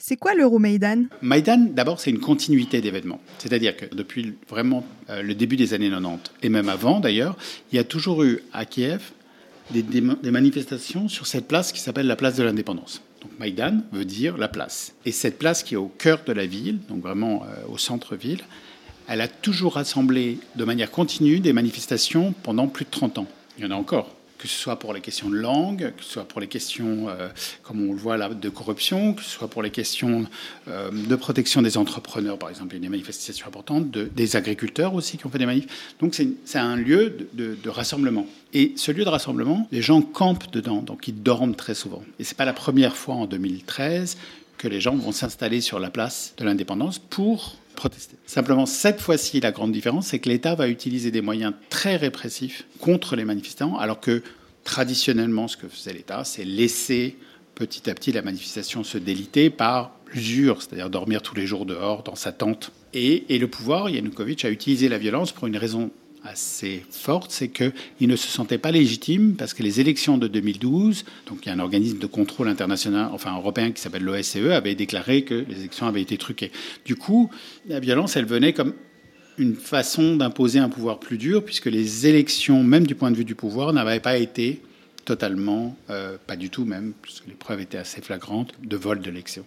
C'est quoi l'Euromaïdan Maïdan, d'abord, c'est une continuité d'événements. C'est-à-dire que depuis vraiment euh, le début des années 90, et même avant d'ailleurs, il y a toujours eu à Kiev des, manifestations sur cette place qui s'appelle la place de l'indépendance. Donc Maïdan veut dire la place. Et cette place qui est au cœur de la ville, donc vraiment euh, au centre-ville, elle a toujours rassemblé de manière continue des manifestations pendant plus de 30 ans. Il y en a encore que ce soit pour les questions de langue, que ce soit pour les questions, euh, comme on le voit là, de corruption, que ce soit pour les questions euh, de protection des entrepreneurs, par exemple, il y a des manifestations importantes, de, des agriculteurs aussi qui ont fait des manifs. Donc c'est un lieu de, de, rassemblement. Et ce lieu de rassemblement, les gens campent dedans, donc ils dorment très souvent. Et c'est pas la première fois en 2013 que les gens vont s'installer sur la place de l'indépendance pour Simplement, cette fois-ci, la grande différence, c'est que l'État va utiliser des moyens très répressifs contre les manifestants, alors que traditionnellement, ce que faisait l'État, c'est laisser petit à petit la manifestation se déliter par l'usure, c'est-à-dire dormir tous les jours dehors dans sa tente. Et, et le pouvoir, Yanukovych, a utilisé la violence pour une raison assez forte, c'est qu'il ne se sentait pas légitime parce que les élections de 2012, donc il y a un organisme de contrôle international, enfin européen qui s'appelle l'OSCE, avait déclaré que les élections avaient été truquées. Du coup, la violence, elle venait comme une façon d'imposer un pouvoir plus dur, puisque les élections, même du point de vue du pouvoir, n'avaient pas été totalement, euh, pas du tout même, puisque les preuves étaient assez flagrantes, de vol de l'élection.